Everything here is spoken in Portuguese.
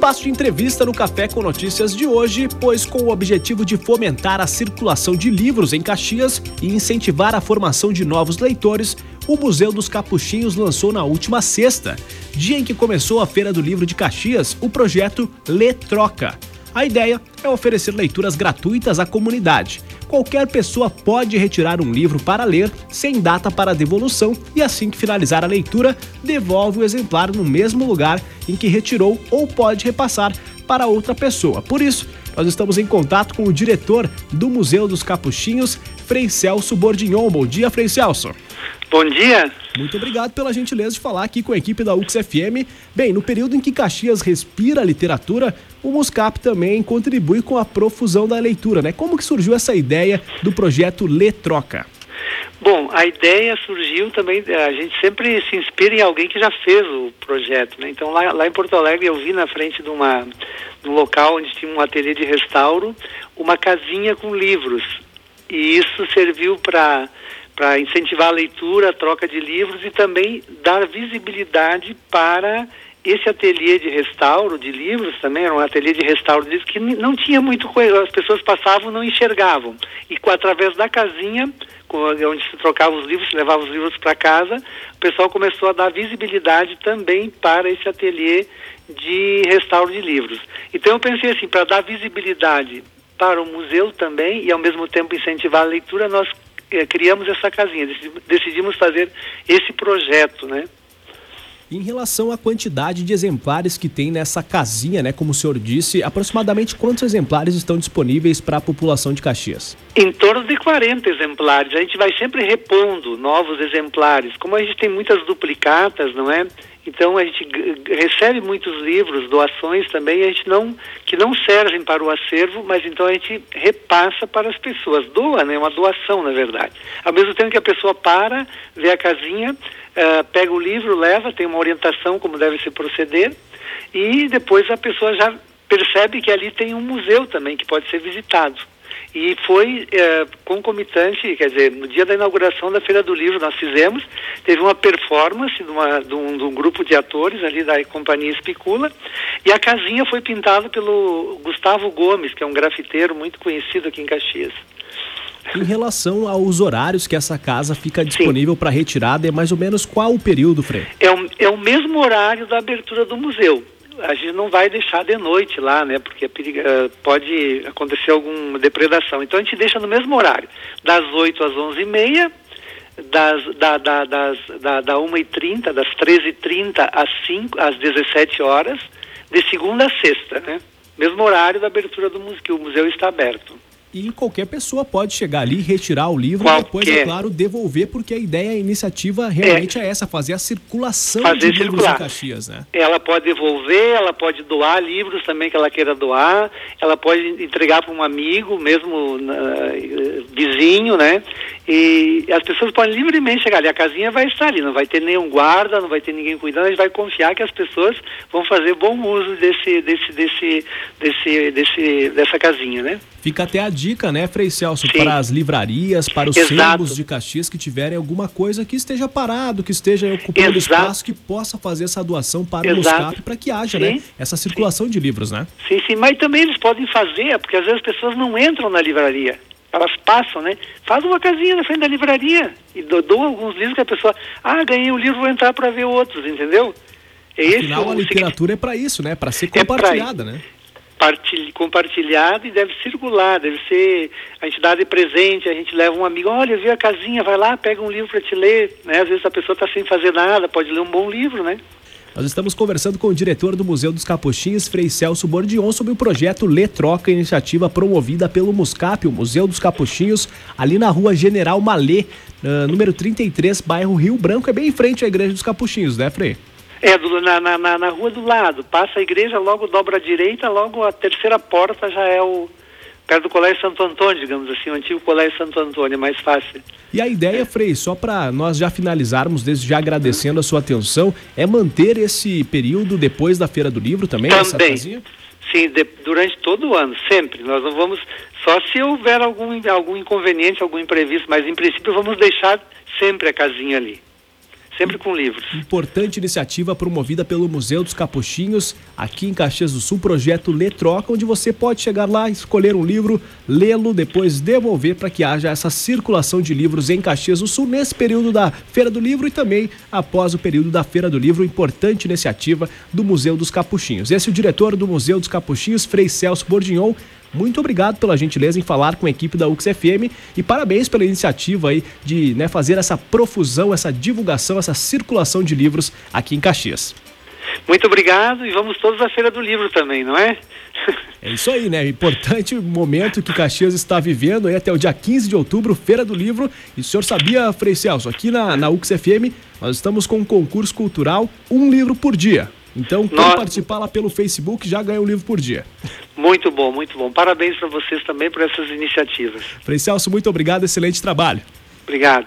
espaço de entrevista no Café com Notícias de hoje, pois com o objetivo de fomentar a circulação de livros em Caxias e incentivar a formação de novos leitores, o Museu dos Capuchinhos lançou na última sexta, dia em que começou a Feira do Livro de Caxias, o projeto Lê Troca. A ideia é oferecer leituras gratuitas à comunidade. Qualquer pessoa pode retirar um livro para ler sem data para devolução e assim que finalizar a leitura, devolve o exemplar no mesmo lugar em que retirou ou pode repassar para outra pessoa. Por isso, nós estamos em contato com o diretor do Museu dos Capuchinhos, Frei Celso Bordignon. Bom dia, Frei Celso. Bom dia. Muito obrigado pela gentileza de falar aqui com a equipe da UX FM. Bem, no período em que Caxias respira literatura, o Muscap também contribui com a profusão da leitura, né? Como que surgiu essa ideia do projeto Lê Troca? Bom, a ideia surgiu também, a gente sempre se inspira em alguém que já fez o projeto, né? Então lá, lá em Porto Alegre eu vi na frente de uma de um local onde tinha um ateliê de restauro, uma casinha com livros. E isso serviu para para incentivar a leitura, a troca de livros e também dar visibilidade para esse ateliê de restauro de livros também era um ateliê de restauro de livros que não tinha muito coisa, as pessoas passavam não enxergavam e através da casinha onde se trocava os livros, se levava os livros para casa, o pessoal começou a dar visibilidade também para esse ateliê de restauro de livros. Então eu pensei assim, para dar visibilidade para o museu também e ao mesmo tempo incentivar a leitura, nós é, criamos essa casinha, decidimos fazer esse projeto, né? Em relação à quantidade de exemplares que tem nessa casinha, né, como o senhor disse, aproximadamente quantos exemplares estão disponíveis para a população de Caxias? Em torno de 40 exemplares. A gente vai sempre repondo novos exemplares. Como a gente tem muitas duplicatas, não é? Então a gente recebe muitos livros, doações também, a gente não que não servem para o acervo, mas então a gente repassa para as pessoas, doa, né, uma doação na verdade. Ao mesmo tempo que a pessoa para, vê a casinha, uh, pega o livro, leva, tem uma orientação como deve se proceder e depois a pessoa já percebe que ali tem um museu também que pode ser visitado. E foi é, concomitante, quer dizer, no dia da inauguração da Feira do Livro nós fizemos, teve uma performance de, uma, de, um, de um grupo de atores ali da companhia Espicula, e a casinha foi pintada pelo Gustavo Gomes, que é um grafiteiro muito conhecido aqui em Caxias. Em relação aos horários que essa casa fica disponível para retirada, é mais ou menos qual o período, Frei? É o, é o mesmo horário da abertura do museu a gente não vai deixar de noite lá, né? Porque uh, pode acontecer alguma depredação. Então a gente deixa no mesmo horário, das 8 às 11h30, das, da, da, das, da, da 1h30, das 13h30 às, 5, às 17 horas, de segunda a sexta, né? Mesmo horário da abertura do museu, que o museu está aberto. E qualquer pessoa pode chegar ali, retirar o livro qualquer. e depois, é claro, devolver, porque a ideia, a iniciativa realmente é, é essa, fazer a circulação fazer de circular. livros em Caxias, né? Ela pode devolver, ela pode doar livros também que ela queira doar, ela pode entregar para um amigo, mesmo uh, vizinho, né? E as pessoas podem livremente chegar ali, a casinha vai estar ali, não vai ter nenhum guarda, não vai ter ninguém cuidando, a gente vai confiar que as pessoas vão fazer bom uso desse, desse, desse, desse, desse, dessa casinha, né? Fica até a dica, né, Frei Celso, Sim. para as livrarias, para os sebos de Caxias que tiverem alguma coisa que esteja parado, que esteja ocupando Exato. espaço, que possa fazer essa doação para Exato. o Moscap, para que haja, né, essa circulação sim. de livros, né? Sim, sim, mas também eles podem fazer, porque às vezes as pessoas não entram na livraria. Elas passam, né? Faz uma casinha na frente da livraria e doa alguns livros que a pessoa, ah, ganhei um livro, vou entrar para ver outros, entendeu? É Afinal, esse, a literatura é para isso, né? Para ser é compartilhada, é né? compartilhado e deve circular, deve ser a gente dá de presente, a gente leva um amigo, olha, viu a casinha, vai lá, pega um livro para te ler, né? Às vezes a pessoa está sem fazer nada, pode ler um bom livro, né? Nós estamos conversando com o diretor do Museu dos Capuchinhos, Frei Celso Bordion, sobre o projeto Lê Troca, iniciativa promovida pelo Muscap, o Museu dos Capuchinhos, ali na rua General Malê, número 33, bairro Rio Branco, é bem em frente à Igreja dos Capuchinhos, né, Frei? É, do, na, na, na, rua do lado. Passa a igreja, logo dobra à direita, logo a terceira porta já é o. perto do Colégio Santo Antônio, digamos assim, o antigo Colégio Santo Antônio, é mais fácil. E a ideia, Frei, só para nós já finalizarmos, desde já agradecendo a sua atenção, é manter esse período depois da Feira do Livro também? Também. Sim, de, durante todo o ano, sempre. Nós não vamos. Só se houver algum, algum inconveniente, algum imprevisto, mas em princípio vamos deixar sempre a casinha ali sempre com livros. Importante iniciativa promovida pelo Museu dos Capuchinhos, aqui em Caxias do Sul, projeto Lê Troca, onde você pode chegar lá, escolher um livro, lê-lo, depois devolver para que haja essa circulação de livros em Caxias do Sul nesse período da Feira do Livro e também após o período da Feira do Livro, importante iniciativa do Museu dos Capuchinhos. Esse é o diretor do Museu dos Capuchinhos, Frei Celso Bordignon, muito obrigado pela gentileza em falar com a equipe da UXFM e parabéns pela iniciativa aí de né, fazer essa profusão, essa divulgação, essa circulação de livros aqui em Caxias. Muito obrigado e vamos todos à Feira do Livro também, não é? É isso aí, né? Importante momento que Caxias está vivendo aí até o dia 15 de outubro, Feira do Livro. E o senhor sabia, Frei Celso, aqui na, na UXFM nós estamos com um concurso cultural, um livro por dia. Então, quem Nós... participar lá pelo Facebook já ganha um livro por dia. Muito bom, muito bom. Parabéns para vocês também por essas iniciativas. Frei Celso, muito obrigado, excelente trabalho. Obrigado.